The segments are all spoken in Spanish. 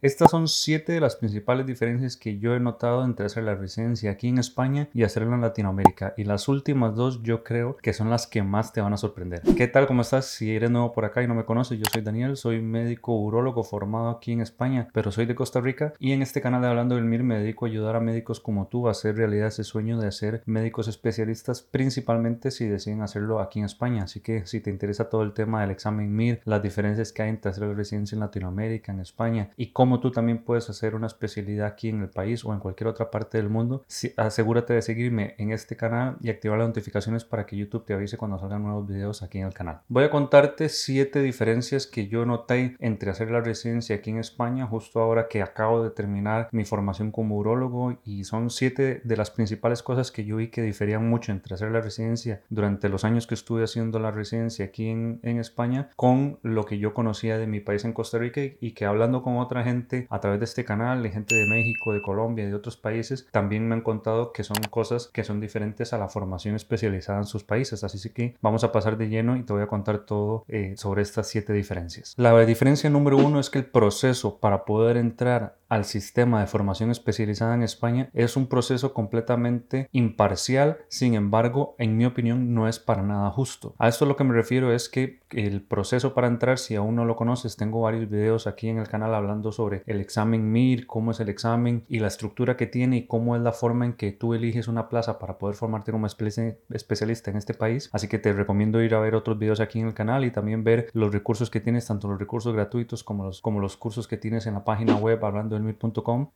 Estas son siete de las principales diferencias que yo he notado entre hacer la residencia aquí en España y hacerla en Latinoamérica. Y las últimas dos yo creo que son las que más te van a sorprender. ¿Qué tal? ¿Cómo estás? Si eres nuevo por acá y no me conoces, yo soy Daniel, soy médico urólogo formado aquí en España, pero soy de Costa Rica. Y en este canal de Hablando del MIR me dedico a ayudar a médicos como tú a hacer realidad ese sueño de ser médicos especialistas, principalmente si deciden hacerlo aquí en España. Así que si te interesa todo el tema del examen MIR, las diferencias que hay entre hacer la residencia en Latinoamérica, en España y cómo como tú también puedes hacer una especialidad aquí en el país o en cualquier otra parte del mundo, asegúrate de seguirme en este canal y activar las notificaciones para que YouTube te avise cuando salgan nuevos videos aquí en el canal. Voy a contarte siete diferencias que yo noté entre hacer la residencia aquí en España justo ahora que acabo de terminar mi formación como urólogo y son siete de las principales cosas que yo vi que diferían mucho entre hacer la residencia durante los años que estuve haciendo la residencia aquí en, en España con lo que yo conocía de mi país en Costa Rica y que hablando con otra gente a través de este canal, de gente de México, de Colombia y de otros países, también me han contado que son cosas que son diferentes a la formación especializada en sus países. Así que vamos a pasar de lleno y te voy a contar todo eh, sobre estas siete diferencias. La diferencia número uno es que el proceso para poder entrar al sistema de formación especializada en España es un proceso completamente imparcial, sin embargo, en mi opinión no es para nada justo. A esto lo que me refiero es que el proceso para entrar, si aún no lo conoces, tengo varios videos aquí en el canal hablando sobre el examen MIR, cómo es el examen y la estructura que tiene y cómo es la forma en que tú eliges una plaza para poder formarte como especialista en este país. Así que te recomiendo ir a ver otros videos aquí en el canal y también ver los recursos que tienes, tanto los recursos gratuitos como los, como los cursos que tienes en la página web hablando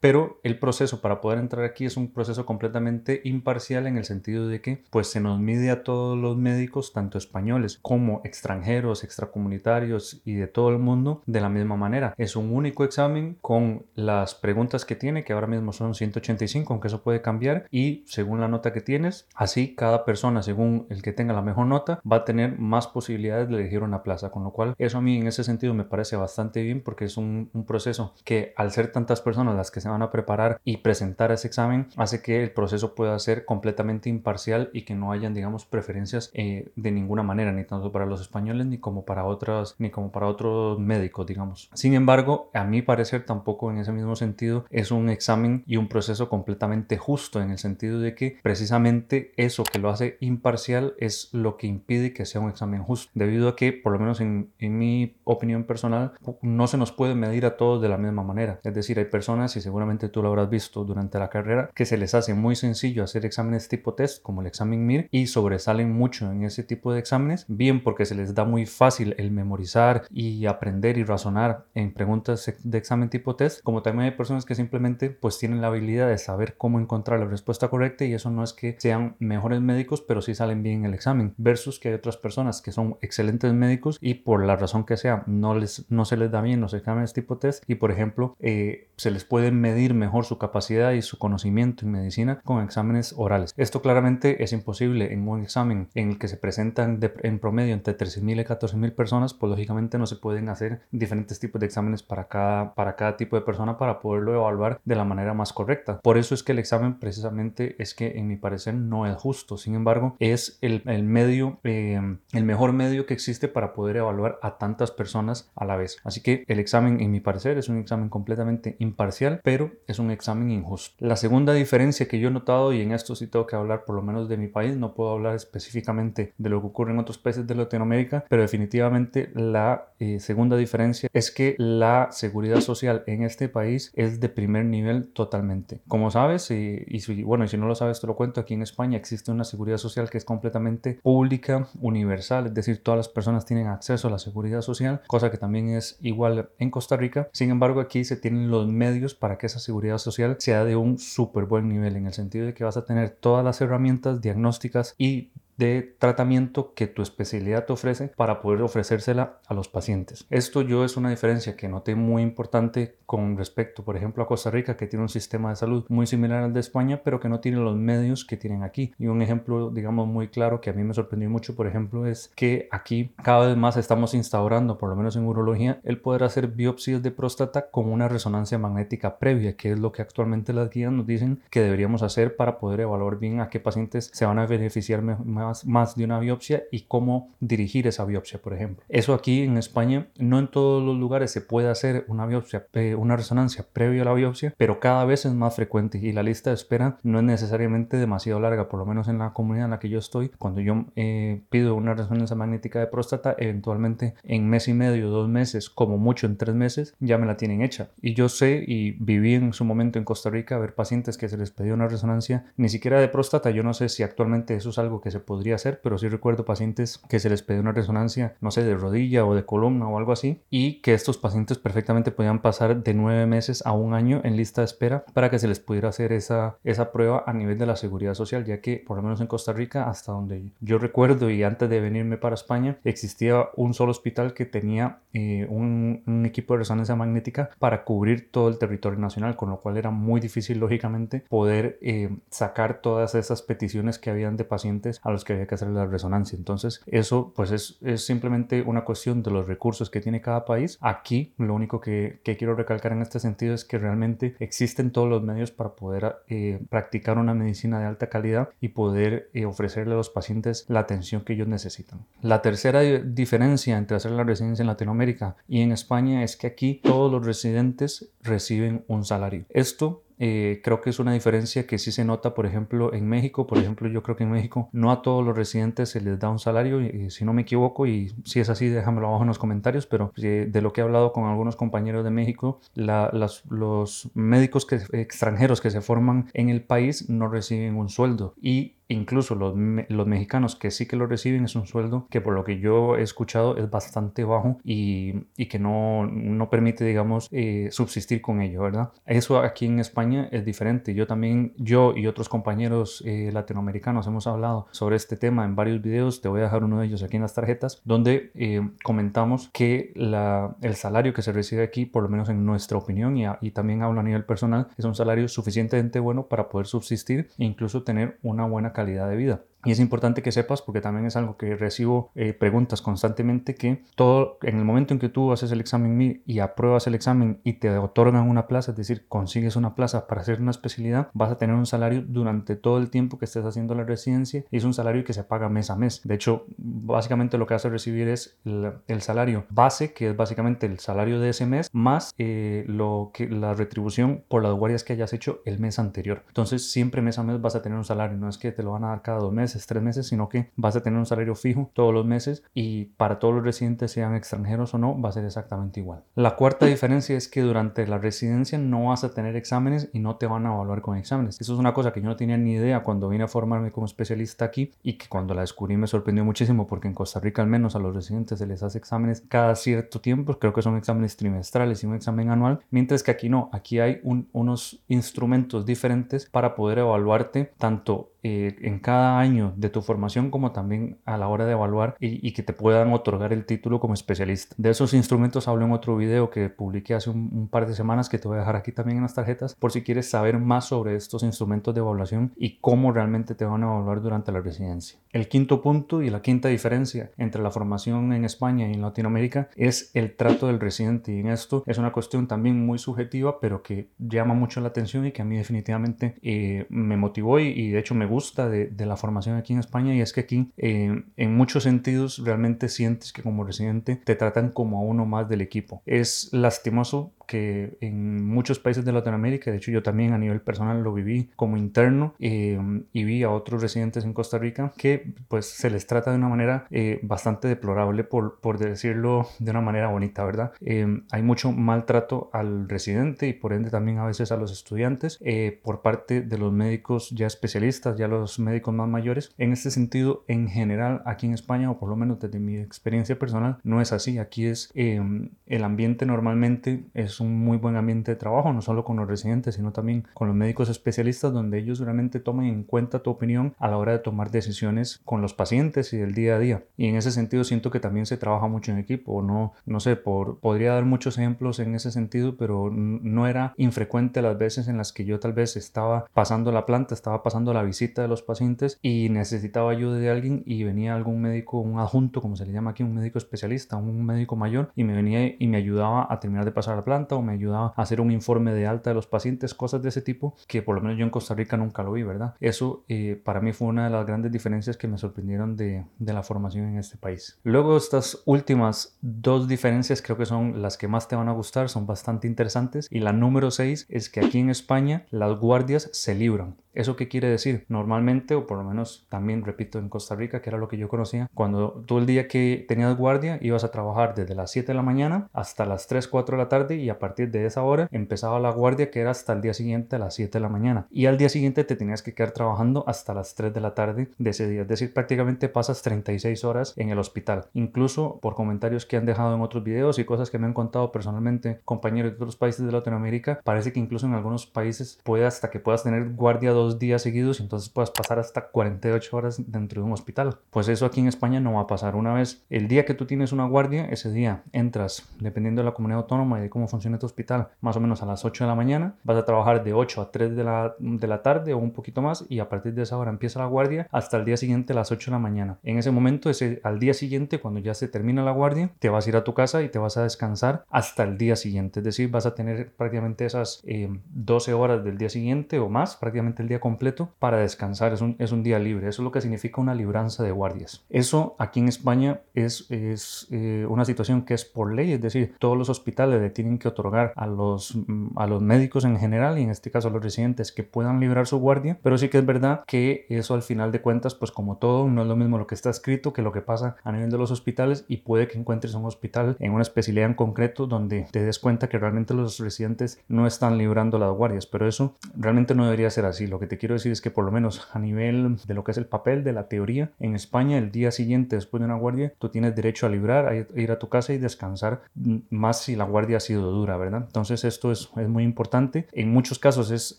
pero el proceso para poder entrar aquí es un proceso completamente imparcial en el sentido de que pues se nos mide a todos los médicos, tanto españoles como extranjeros, extracomunitarios y de todo el mundo de la misma manera. Es un único examen con las preguntas que tiene, que ahora mismo son 185, aunque eso puede cambiar, y según la nota que tienes, así cada persona, según el que tenga la mejor nota, va a tener más posibilidades de elegir una plaza, con lo cual eso a mí en ese sentido me parece bastante bien porque es un, proceso que al ser tantas personas las que se van a preparar y presentar ese examen hace que el proceso pueda ser completamente imparcial y que no hayan digamos preferencias eh, de ninguna manera ni tanto para los españoles ni como para otras ni como para otros médicos digamos. Sin embargo a mi parecer tampoco en ese mismo sentido es un examen y un proceso completamente justo en el sentido de que precisamente eso que lo hace imparcial es lo que impide que sea un examen justo debido a que por lo menos en, en mi opinión personal no se nos puede medir a todos de la misma manera. Es decir hay personas, y seguramente tú lo habrás visto durante la carrera, que se les hace muy sencillo hacer exámenes tipo test, como el examen MIR, y sobresalen mucho en ese tipo de exámenes, bien porque se les da muy fácil el memorizar y aprender y razonar en preguntas de examen tipo test, como también hay personas que simplemente pues tienen la habilidad de saber cómo encontrar la respuesta correcta y eso no es que sean mejores médicos, pero sí salen bien en el examen, versus que hay otras personas que son excelentes médicos y por la razón que sea no, les, no se les da bien los exámenes tipo test y por ejemplo eh, se les puede medir mejor su capacidad y su conocimiento en medicina con exámenes orales. Esto claramente es imposible en un examen en el que se presentan en promedio entre 13.000 y 14.000 personas, pues lógicamente no se pueden hacer diferentes tipos de exámenes para cada, para cada tipo de persona para poderlo evaluar de la manera más correcta. Por eso es que el examen precisamente es que en mi parecer no es justo. Sin embargo, es el, el medio, eh, el mejor medio que existe para poder evaluar a tantas personas a la vez. Así que el examen en mi parecer es un examen completamente imparcial, pero es un examen injusto. La segunda diferencia que yo he notado, y en esto sí tengo que hablar por lo menos de mi país, no puedo hablar específicamente de lo que ocurre en otros países de Latinoamérica, pero definitivamente la eh, segunda diferencia es que la seguridad social en este país es de primer nivel totalmente. Como sabes, y, y bueno, y si no lo sabes te lo cuento, aquí en España existe una seguridad social que es completamente pública, universal, es decir, todas las personas tienen acceso a la seguridad social, cosa que también es igual en Costa Rica. Sin embargo, aquí se tienen los medios para que esa seguridad social sea de un súper buen nivel, en el sentido de que vas a tener todas las herramientas diagnósticas y de tratamiento que tu especialidad te ofrece para poder ofrecérsela a los pacientes. Esto yo es una diferencia que noté muy importante con respecto, por ejemplo, a Costa Rica, que tiene un sistema de salud muy similar al de España, pero que no tiene los medios que tienen aquí. Y un ejemplo, digamos, muy claro que a mí me sorprendió mucho, por ejemplo, es que aquí cada vez más estamos instaurando, por lo menos en urología, el poder hacer biopsias de próstata con una resonancia magnética previa, que es lo que actualmente las guías nos dicen que deberíamos hacer para poder evaluar bien a qué pacientes se van a beneficiar más más, más de una biopsia y cómo dirigir esa biopsia, por ejemplo. Eso aquí en España, no en todos los lugares se puede hacer una biopsia, eh, una resonancia previo a la biopsia, pero cada vez es más frecuente y la lista de espera no es necesariamente demasiado larga, por lo menos en la comunidad en la que yo estoy. Cuando yo eh, pido una resonancia magnética de próstata, eventualmente en mes y medio, dos meses, como mucho en tres meses, ya me la tienen hecha. Y yo sé y viví en su momento en Costa Rica a ver pacientes que se les pedía una resonancia, ni siquiera de próstata, yo no sé si actualmente eso es algo que se podría hacer, pero sí recuerdo pacientes que se les pedía una resonancia, no sé, de rodilla o de columna o algo así, y que estos pacientes perfectamente podían pasar de nueve meses a un año en lista de espera para que se les pudiera hacer esa, esa prueba a nivel de la seguridad social, ya que por lo menos en Costa Rica, hasta donde yo recuerdo y antes de venirme para España, existía un solo hospital que tenía eh, un, un, equipo de resonancia magnética para cubrir todo el territorio nacional, con lo cual era muy difícil, lógicamente, poder eh, sacar todas esas peticiones que habían de pacientes a los que había que hacer la resonancia. Entonces, eso pues es, es simplemente una cuestión de los recursos que tiene cada país. Aquí lo único que, quiero recalcar en este sentido es que realmente existen todos los medios para poder eh, practicar una medicina de alta calidad y poder eh, ofrecerle a los pacientes la atención que ellos necesitan. La tercera diferencia entre hacer la residencia en Latinoamérica y en España es que aquí todos los residentes reciben un salario. Esto eh, creo que es una diferencia que sí se nota, por ejemplo, en México. Por ejemplo, yo creo que en México no a todos los residentes se les da un salario, y, si no me equivoco, y si es así, déjamelo abajo en los comentarios, pero eh, de lo que he hablado con algunos compañeros de México, los médicos que, extranjeros que se forman en el país no reciben un sueldo y incluso los, los, mexicanos que sí que lo reciben es un sueldo que por lo que yo he escuchado es bastante bajo y, y que no, no, permite, digamos, eh, subsistir con ello, ¿verdad? Eso aquí en España es diferente. Yo también, yo y otros compañeros eh, latinoamericanos hemos hablado sobre este tema en varios videos. Te voy a dejar uno de ellos aquí en las tarjetas, donde eh, comentamos que la, el salario que se recibe aquí, por lo menos en nuestra opinión y, y también hablo a nivel personal, es un salario suficientemente bueno para poder subsistir e incluso tener una buena calidad calidad de vida. Y es importante que sepas, porque también es algo que recibo eh, preguntas constantemente, que todo, en el momento en que tú haces el examen y apruebas el examen y te otorgan una plaza, es decir, consigues una plaza para hacer una especialidad, vas a tener un salario durante todo el tiempo que estés haciendo la residencia y es un salario que se paga mes a mes. De hecho, básicamente lo que vas a recibir es el, salario base, que es básicamente el salario de ese mes, más eh, lo que, la retribución por las guardias que hayas hecho el mes anterior. Entonces, siempre mes a mes vas a tener un salario, no es que te lo van a dar cada dos meses tres meses, sino que vas a tener un salario fijo todos los meses y para todos los residentes, sean extranjeros o no, va a ser exactamente igual. La cuarta diferencia es que durante la residencia no vas a tener exámenes y no te van a evaluar con exámenes. Eso es una cosa que yo no tenía ni idea cuando vine a formarme como especialista aquí y que cuando la descubrí me sorprendió muchísimo porque en Costa Rica al menos a los residentes se les hace exámenes cada cierto tiempo, creo que son exámenes trimestrales y un examen anual, mientras que aquí no, aquí hay unos instrumentos diferentes para poder evaluarte tanto eh, en cada año de tu formación como también a la hora de evaluar y, que te puedan otorgar el título como especialista. De esos instrumentos hablo en otro video que publiqué hace un, par de semanas que te voy a dejar aquí también en las tarjetas por si quieres saber más sobre estos instrumentos de evaluación y cómo realmente te van a evaluar durante la residencia. El quinto punto y la quinta diferencia entre la formación en España y en Latinoamérica es el trato del residente y en esto es una cuestión también muy subjetiva pero que llama mucho la atención y que a mí definitivamente eh, me motivó y, y de hecho me gusta de, la formación aquí en España y es que aquí eh, en muchos sentidos realmente sientes que como residente te tratan como a uno más del equipo. Es lastimoso que en muchos países de Latinoamérica, de hecho yo también a nivel personal lo viví como interno eh, y vi a otros residentes en Costa Rica que pues se les trata de una manera eh, bastante deplorable por, por decirlo de una manera bonita, ¿verdad? hay mucho maltrato al residente y por ende también a veces a los estudiantes por parte de los médicos ya especialistas, ya los médicos más mayores. En este sentido, en general, aquí en España, o por lo menos desde mi experiencia personal, no es así. Aquí es em, el ambiente normalmente es un muy buen ambiente de trabajo, no solo con los residentes, sino también con los médicos especialistas, donde ellos realmente toman en cuenta tu opinión a la hora de tomar decisiones con los pacientes y del día a día. Y en ese sentido siento que también se trabaja mucho en equipo. No, no sé, por, podría dar muchos ejemplos en ese sentido, pero no era infrecuente las veces en las que yo tal vez estaba pasando la planta, estaba pasando la visita de los pacientes y necesitaba ayuda de alguien y venía algún médico, un adjunto, como se le llama aquí, un médico especialista, un médico mayor y me venía y me ayudaba a terminar de pasar la planta planta o me ayudaba a hacer un informe de alta de los pacientes, cosas de ese tipo que por lo menos yo en Costa Rica nunca lo vi, ¿verdad? Eso eh, para mí fue una de las grandes diferencias que me sorprendieron de, de la formación en este país. Luego estas últimas dos diferencias creo que son las que más te van a gustar, son bastante interesantes y la número 6 es que aquí en España las guardias se libran. ¿Eso qué quiere decir? Normalmente, o por lo menos también repito en Costa Rica, que era lo que yo conocía, cuando todo el día que tenías guardia ibas a trabajar desde las 7 de la mañana hasta las 3, 4 de la tarde y a partir de esa hora empezaba la guardia que era hasta el día siguiente a las 7 de la mañana. Y al día siguiente te tenías que quedar trabajando hasta las 3 de la tarde de ese día. Es decir, prácticamente pasas 36 horas en el hospital. Incluso por comentarios que han dejado en otros videos y cosas que me han contado personalmente compañeros de otros países de Latinoamérica, parece que incluso en algunos países puede hasta que puedas tener guardia dos días seguidos y entonces puedas pasar hasta 48 horas dentro de un hospital. Pues eso aquí en España no va a pasar. Una vez el día que tú tienes una guardia, ese día entras, dependiendo de la comunidad autónoma y de cómo funciona tu hospital, más o menos a las 8 de la mañana, vas a trabajar de 8 a 3 de la, de la tarde o un poquito más y a partir de esa hora empieza la guardia hasta el día siguiente a las 8 de la maña. En ese momento, ese, al día siguiente, cuando ya se termina la guardia, te vas a ir a tu casa y te vas a descansar hasta el día siguiente. Es decir, vas a tener prácticamente esas 12 eh, horas del día siguiente o más, prácticamente el día completo para descansar. Es un, es un día libre. Eso es lo que significa una libranza de guardias. Eso aquí en España es, es eh, una situación que es por ley. Es decir, todos los hospitales le tienen que otorgar a los, mm, a los médicos en general y en este caso a los residentes que puedan librar su guardia. Pero sí que es verdad que eso al final de cuentas, pues como todo, no es lo mismo lo que está escrito que lo que pasa a nivel de los hospitales y puede que encuentres un hospital en una especialidad en concreto donde te des cuenta que realmente los residentes no están librando las guardias, pero eso realmente no debería ser así. Lo que te quiero decir es que por lo menos a nivel de lo que es el papel de la teoría, en España el día siguiente después de una guardia, tú tienes derecho a librar, a ir a tu casa y descansar más si la guardia ha sido dura, ¿verdad? Entonces esto es, es muy importante. En muchos casos es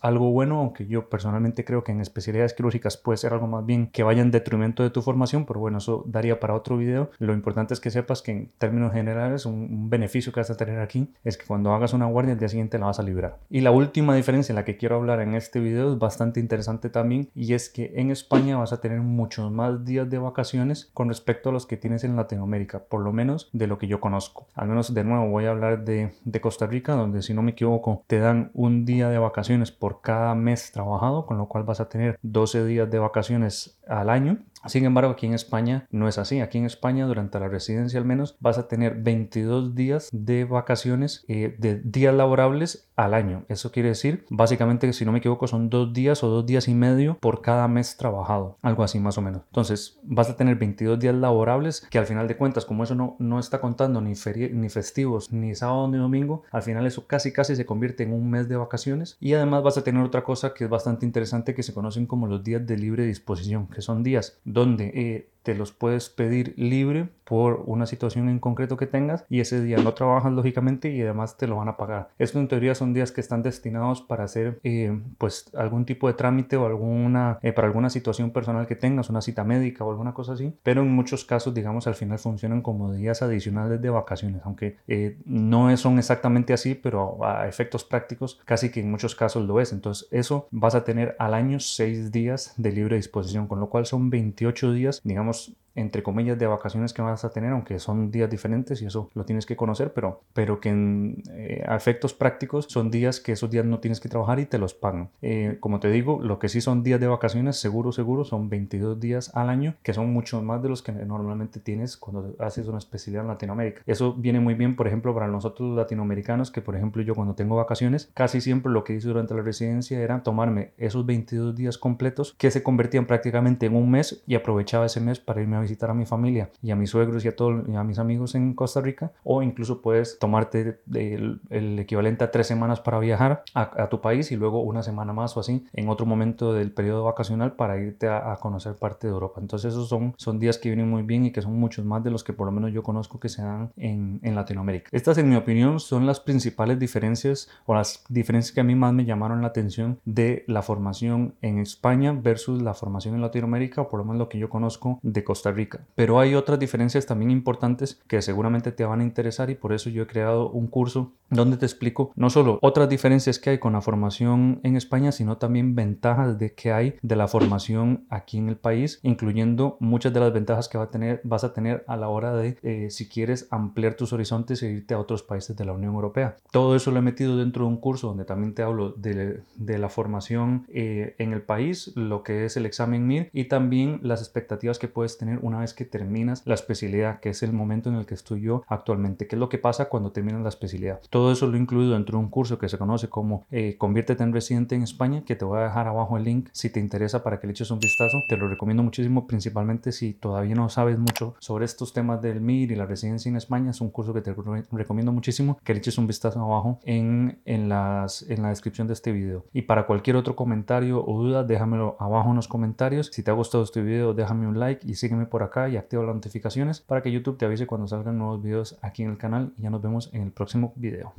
algo bueno, aunque yo personalmente creo que en especialidades quirúrgicas puede ser algo más bien que vaya en detrimento de tu formación, pero bueno, eso daría para otro video. Lo importante es que sepas que en términos generales un, beneficio que vas a tener aquí es que cuando hagas una guardia el día siguiente la vas a librar. Y la última diferencia en la que quiero hablar en este video es bastante interesante también y es que en España vas a tener muchos más días de vacaciones con respecto a los que tienes en Latinoamérica, por lo menos de lo que yo conozco. Al menos de nuevo voy a hablar de, de Costa Rica, donde si no me equivoco te dan un día de vacaciones por cada mes trabajado, con lo cual vas a tener 12 días de vacaciones al año sin embargo, aquí en España no es así. Aquí en España, durante la residencia al menos, vas a tener 22 días de vacaciones, eh, de días laborables al año. Eso quiere decir, básicamente, si no me equivoco, son dos días o dos días y medio por cada mes trabajado. Algo así más o menos. Entonces, vas a tener 22 días laborables que al final de cuentas, como eso no, no está contando ni, ni festivos, ni sábado ni domingo, al final eso casi casi se convierte en un mes de vacaciones. Y además vas a tener otra cosa que es bastante interesante que se conocen como los días de libre disposición, que son días donde eh, te los puedes pedir libre por una situación en concreto que tengas y ese día no trabajas lógicamente y además te lo van a pagar. Esto en teoría son días que están destinados para hacer eh, pues algún tipo de trámite o alguna eh, para alguna situación personal que tengas, una cita médica o alguna cosa así, pero en muchos casos digamos al final funcionan como días adicionales de vacaciones, aunque eh, no son exactamente así, pero a efectos prácticos casi que en muchos casos lo es. Entonces eso vas a tener al año 6 días de libre disposición, con lo cual son 28 días, digamos, nós entre comillas de vacaciones que vas a tener, aunque son días diferentes y eso lo tienes que conocer, pero, pero que en eh, efectos prácticos son días que esos días no tienes que trabajar y te los pagan. Eh, como te digo, lo que sí son días de vacaciones, seguro, seguro, son 22 días al año, que son muchos más de los que normalmente tienes cuando haces una especialidad en Latinoamérica. Eso viene muy bien, por ejemplo, para nosotros latinoamericanos, que por ejemplo yo cuando tengo vacaciones, casi siempre lo que hice durante la residencia era tomarme esos 22 días completos que se convertían prácticamente en un mes y aprovechaba ese mes para irme a visitar a mi familia y a mis suegros y a, todos a mis amigos en Costa Rica o incluso puedes tomarte el, equivalente a tres semanas para viajar a, tu país y luego una semana más o así en otro momento del periodo vacacional para irte a, conocer parte de Europa. Entonces esos son, son días que vienen muy bien y que son muchos más de los que por lo menos yo conozco que se dan en, en Latinoamérica. Estas en mi opinión son las principales diferencias o las diferencias que a mí más me llamaron la atención de la formación en España versus la formación en Latinoamérica o por lo menos lo que yo conozco de Costa Rica Rica. Pero hay otras diferencias también importantes que seguramente te van a interesar y por eso yo he creado un curso donde te explico no solo otras diferencias que hay con la formación en España, sino también ventajas de que hay de la formación aquí en el país, incluyendo muchas de las ventajas que va a tener, vas a tener a la hora de eh, si quieres ampliar tus horizontes e irte a otros países de la Unión Europea. Todo eso lo he metido dentro de un curso donde también te hablo de, de la formación eh, en el país, lo que es el examen MIR y también las expectativas que puedes tener una vez que terminas la especialidad, que es el momento en el que estoy yo actualmente, qué es lo que pasa cuando terminas la especialidad. Todo eso lo incluido dentro de un curso que se conoce como eh, Conviértete en residente en España, que te voy a dejar abajo el link si te interesa para que le eches un vistazo. Te lo recomiendo muchísimo, principalmente si todavía no sabes mucho sobre estos temas del MIR y la residencia en España. Es un curso que te recomiendo muchísimo que le eches un vistazo abajo en, en, las, en la descripción de este video. Y para cualquier otro comentario o duda, déjamelo abajo en los comentarios. Si te ha gustado este video, déjame un like y sígueme por acá y activa las notificaciones para que YouTube te avise cuando salgan nuevos videos aquí en el canal. Y ya nos vemos en el próximo video.